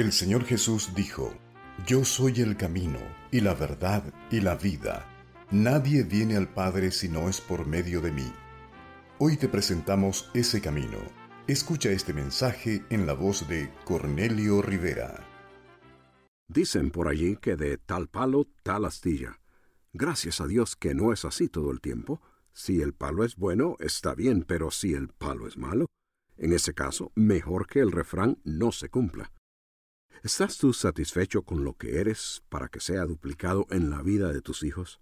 El Señor Jesús dijo, Yo soy el camino, y la verdad, y la vida. Nadie viene al Padre si no es por medio de mí. Hoy te presentamos ese camino. Escucha este mensaje en la voz de Cornelio Rivera. Dicen por allí que de tal palo, tal astilla. Gracias a Dios que no es así todo el tiempo. Si el palo es bueno, está bien, pero si el palo es malo, en ese caso, mejor que el refrán no se cumpla. ¿Estás tú satisfecho con lo que eres para que sea duplicado en la vida de tus hijos?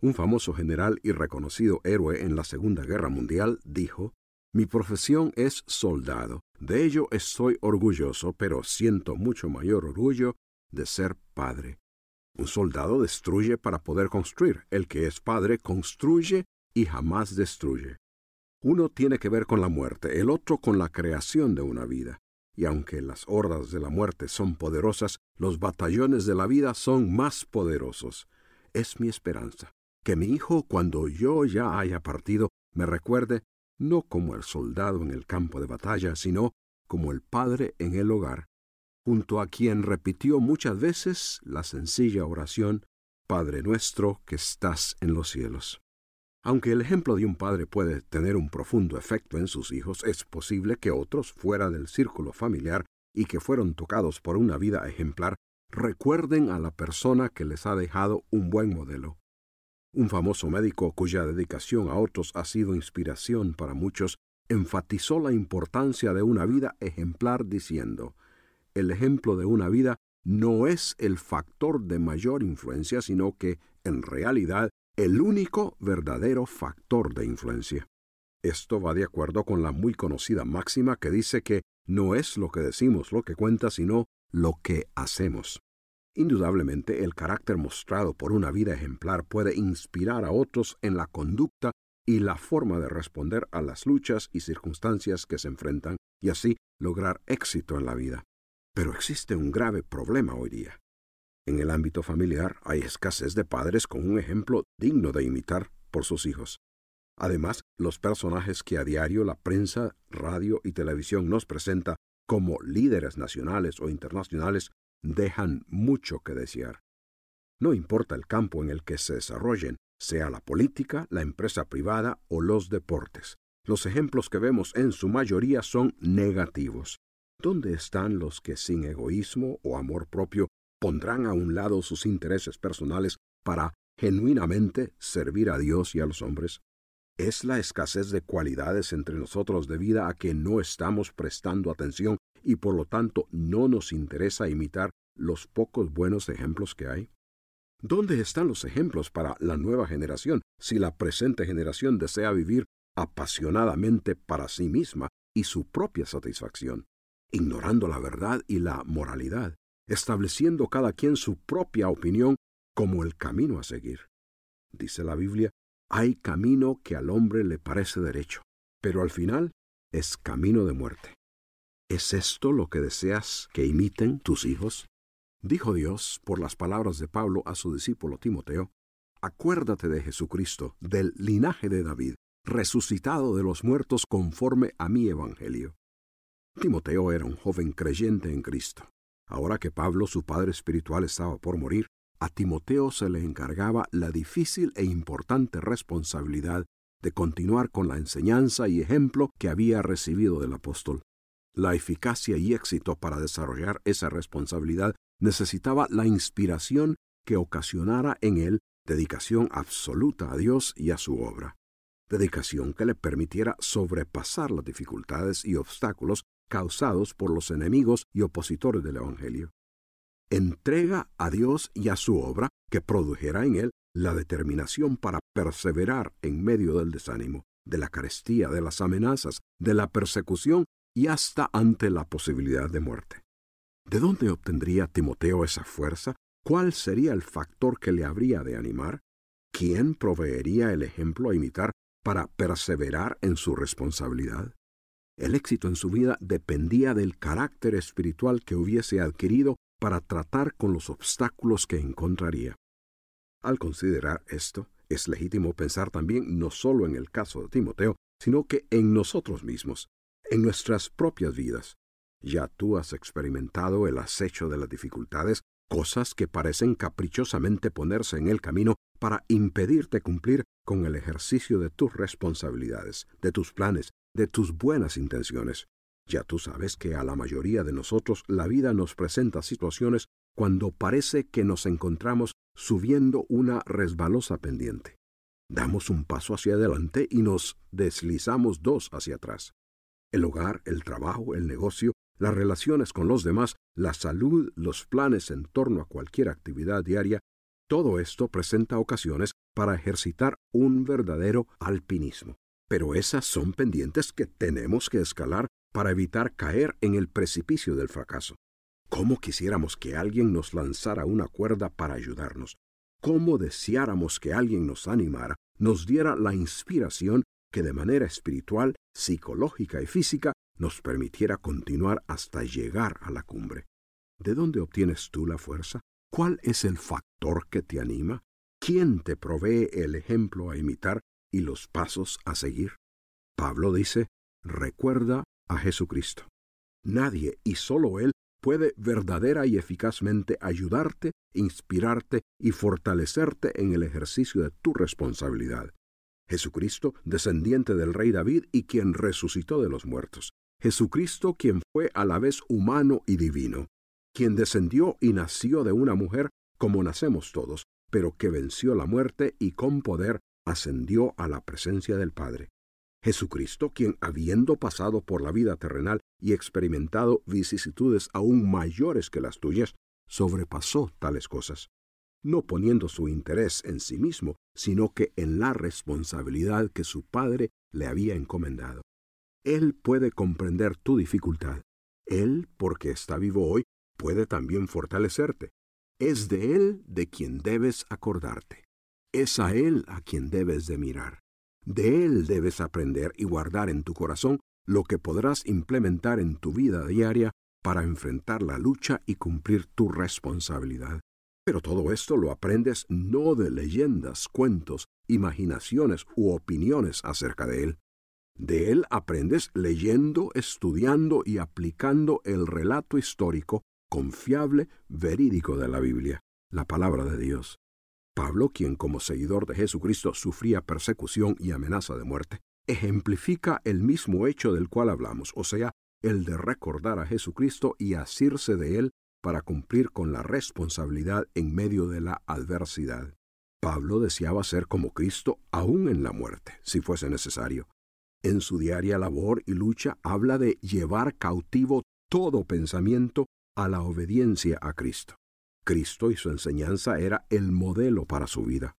Un famoso general y reconocido héroe en la Segunda Guerra Mundial dijo, Mi profesión es soldado, de ello estoy orgulloso, pero siento mucho mayor orgullo de ser padre. Un soldado destruye para poder construir, el que es padre construye y jamás destruye. Uno tiene que ver con la muerte, el otro con la creación de una vida. Y aunque las hordas de la muerte son poderosas, los batallones de la vida son más poderosos. Es mi esperanza que mi hijo, cuando yo ya haya partido, me recuerde no como el soldado en el campo de batalla, sino como el padre en el hogar, junto a quien repitió muchas veces la sencilla oración Padre nuestro que estás en los cielos. Aunque el ejemplo de un padre puede tener un profundo efecto en sus hijos, es posible que otros fuera del círculo familiar y que fueron tocados por una vida ejemplar recuerden a la persona que les ha dejado un buen modelo. Un famoso médico cuya dedicación a otros ha sido inspiración para muchos enfatizó la importancia de una vida ejemplar diciendo, el ejemplo de una vida no es el factor de mayor influencia, sino que, en realidad, el único verdadero factor de influencia. Esto va de acuerdo con la muy conocida máxima que dice que no es lo que decimos lo que cuenta, sino lo que hacemos. Indudablemente el carácter mostrado por una vida ejemplar puede inspirar a otros en la conducta y la forma de responder a las luchas y circunstancias que se enfrentan y así lograr éxito en la vida. Pero existe un grave problema hoy día. En el ámbito familiar hay escasez de padres con un ejemplo digno de imitar por sus hijos. Además, los personajes que a diario la prensa, radio y televisión nos presenta como líderes nacionales o internacionales dejan mucho que desear. No importa el campo en el que se desarrollen, sea la política, la empresa privada o los deportes. Los ejemplos que vemos en su mayoría son negativos. ¿Dónde están los que sin egoísmo o amor propio pondrán a un lado sus intereses personales para genuinamente servir a Dios y a los hombres? ¿Es la escasez de cualidades entre nosotros debido a que no estamos prestando atención y por lo tanto no nos interesa imitar los pocos buenos ejemplos que hay? ¿Dónde están los ejemplos para la nueva generación si la presente generación desea vivir apasionadamente para sí misma y su propia satisfacción, ignorando la verdad y la moralidad? Estableciendo cada quien su propia opinión como el camino a seguir. Dice la Biblia, hay camino que al hombre le parece derecho, pero al final es camino de muerte. ¿Es esto lo que deseas que imiten tus hijos? Dijo Dios por las palabras de Pablo a su discípulo Timoteo, Acuérdate de Jesucristo, del linaje de David, resucitado de los muertos conforme a mi evangelio. Timoteo era un joven creyente en Cristo. Ahora que Pablo, su padre espiritual, estaba por morir, a Timoteo se le encargaba la difícil e importante responsabilidad de continuar con la enseñanza y ejemplo que había recibido del apóstol. La eficacia y éxito para desarrollar esa responsabilidad necesitaba la inspiración que ocasionara en él dedicación absoluta a Dios y a su obra, dedicación que le permitiera sobrepasar las dificultades y obstáculos causados por los enemigos y opositores del Evangelio. Entrega a Dios y a su obra que produjera en él la determinación para perseverar en medio del desánimo, de la carestía, de las amenazas, de la persecución y hasta ante la posibilidad de muerte. ¿De dónde obtendría Timoteo esa fuerza? ¿Cuál sería el factor que le habría de animar? ¿Quién proveería el ejemplo a imitar para perseverar en su responsabilidad? El éxito en su vida dependía del carácter espiritual que hubiese adquirido para tratar con los obstáculos que encontraría. Al considerar esto, es legítimo pensar también no solo en el caso de Timoteo, sino que en nosotros mismos, en nuestras propias vidas. Ya tú has experimentado el acecho de las dificultades, cosas que parecen caprichosamente ponerse en el camino para impedirte cumplir con el ejercicio de tus responsabilidades, de tus planes, de tus buenas intenciones. Ya tú sabes que a la mayoría de nosotros la vida nos presenta situaciones cuando parece que nos encontramos subiendo una resbalosa pendiente. Damos un paso hacia adelante y nos deslizamos dos hacia atrás. El hogar, el trabajo, el negocio, las relaciones con los demás, la salud, los planes en torno a cualquier actividad diaria, todo esto presenta ocasiones para ejercitar un verdadero alpinismo. Pero esas son pendientes que tenemos que escalar para evitar caer en el precipicio del fracaso. ¿Cómo quisiéramos que alguien nos lanzara una cuerda para ayudarnos? ¿Cómo deseáramos que alguien nos animara, nos diera la inspiración que de manera espiritual, psicológica y física nos permitiera continuar hasta llegar a la cumbre? ¿De dónde obtienes tú la fuerza? ¿Cuál es el factor que te anima? ¿Quién te provee el ejemplo a imitar y los pasos a seguir? Pablo dice, recuerda a Jesucristo. Nadie y solo Él puede verdadera y eficazmente ayudarte, inspirarte y fortalecerte en el ejercicio de tu responsabilidad. Jesucristo, descendiente del rey David y quien resucitó de los muertos. Jesucristo quien fue a la vez humano y divino, quien descendió y nació de una mujer como nacemos todos, pero que venció la muerte y con poder ascendió a la presencia del Padre. Jesucristo, quien habiendo pasado por la vida terrenal y experimentado vicisitudes aún mayores que las tuyas, sobrepasó tales cosas, no poniendo su interés en sí mismo, sino que en la responsabilidad que su Padre le había encomendado. Él puede comprender tu dificultad. Él, porque está vivo hoy, puede también fortalecerte. Es de Él de quien debes acordarte. Es a Él a quien debes de mirar. De Él debes aprender y guardar en tu corazón lo que podrás implementar en tu vida diaria para enfrentar la lucha y cumplir tu responsabilidad. Pero todo esto lo aprendes no de leyendas, cuentos, imaginaciones u opiniones acerca de Él. De Él aprendes leyendo, estudiando y aplicando el relato histórico confiable, verídico de la Biblia, la palabra de Dios. Pablo, quien como seguidor de Jesucristo sufría persecución y amenaza de muerte, ejemplifica el mismo hecho del cual hablamos, o sea, el de recordar a Jesucristo y asirse de él para cumplir con la responsabilidad en medio de la adversidad. Pablo deseaba ser como Cristo aún en la muerte, si fuese necesario. En su diaria labor y lucha habla de llevar cautivo todo pensamiento a la obediencia a Cristo. Cristo y su enseñanza era el modelo para su vida,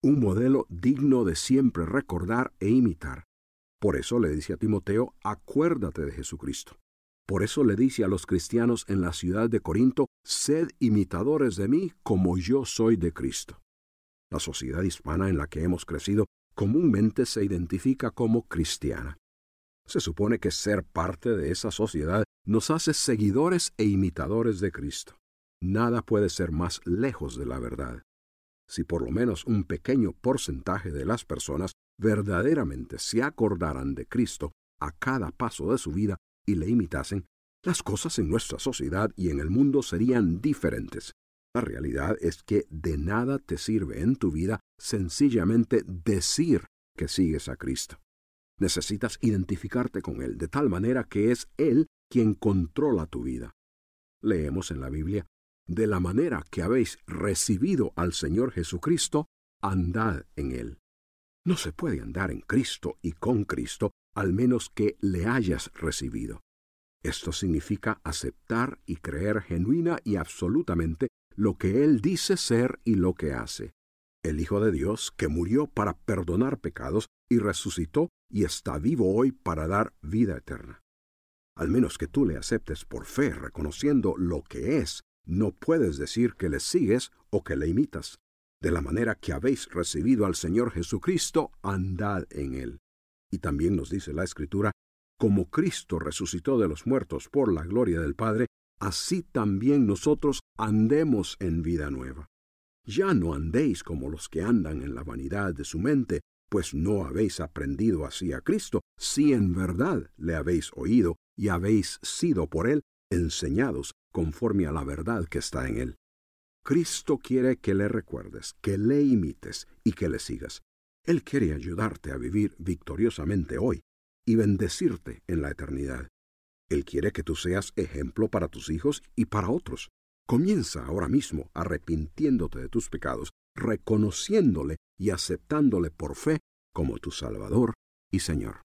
un modelo digno de siempre recordar e imitar. Por eso le dice a Timoteo, acuérdate de Jesucristo. Por eso le dice a los cristianos en la ciudad de Corinto, sed imitadores de mí como yo soy de Cristo. La sociedad hispana en la que hemos crecido comúnmente se identifica como cristiana. Se supone que ser parte de esa sociedad nos hace seguidores e imitadores de Cristo. Nada puede ser más lejos de la verdad. Si por lo menos un pequeño porcentaje de las personas verdaderamente se acordaran de Cristo a cada paso de su vida y le imitasen, las cosas en nuestra sociedad y en el mundo serían diferentes. La realidad es que de nada te sirve en tu vida sencillamente decir que sigues a Cristo. Necesitas identificarte con Él de tal manera que es Él quien controla tu vida. Leemos en la Biblia, de la manera que habéis recibido al Señor Jesucristo, andad en él. No se puede andar en Cristo y con Cristo al menos que le hayas recibido. Esto significa aceptar y creer genuina y absolutamente lo que Él dice ser y lo que hace. El Hijo de Dios que murió para perdonar pecados y resucitó y está vivo hoy para dar vida eterna. Al menos que tú le aceptes por fe, reconociendo lo que es, no puedes decir que le sigues o que le imitas. De la manera que habéis recibido al Señor Jesucristo, andad en él. Y también nos dice la Escritura, como Cristo resucitó de los muertos por la gloria del Padre, así también nosotros andemos en vida nueva. Ya no andéis como los que andan en la vanidad de su mente, pues no habéis aprendido así a Cristo, si en verdad le habéis oído y habéis sido por él enseñados conforme a la verdad que está en él. Cristo quiere que le recuerdes, que le imites y que le sigas. Él quiere ayudarte a vivir victoriosamente hoy y bendecirte en la eternidad. Él quiere que tú seas ejemplo para tus hijos y para otros. Comienza ahora mismo arrepintiéndote de tus pecados, reconociéndole y aceptándole por fe como tu Salvador y Señor.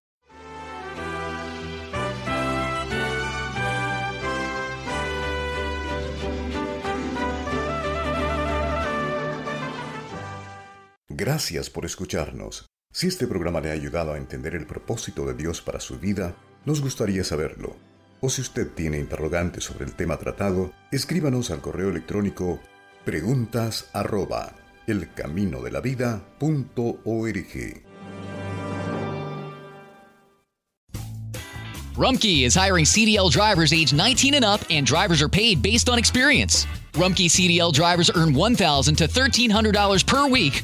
Gracias por escucharnos. Si este programa le ha ayudado a entender el propósito de Dios para su vida, nos gustaría saberlo. O si usted tiene interrogantes sobre el tema tratado, escríbanos al correo electrónico preguntas arroba elcaminodelavida.org. Rumkey is hiring CDL drivers age 19 and up, and drivers are paid based on experience. Rumkey CDL drivers earn $1,000 to $1,300 per week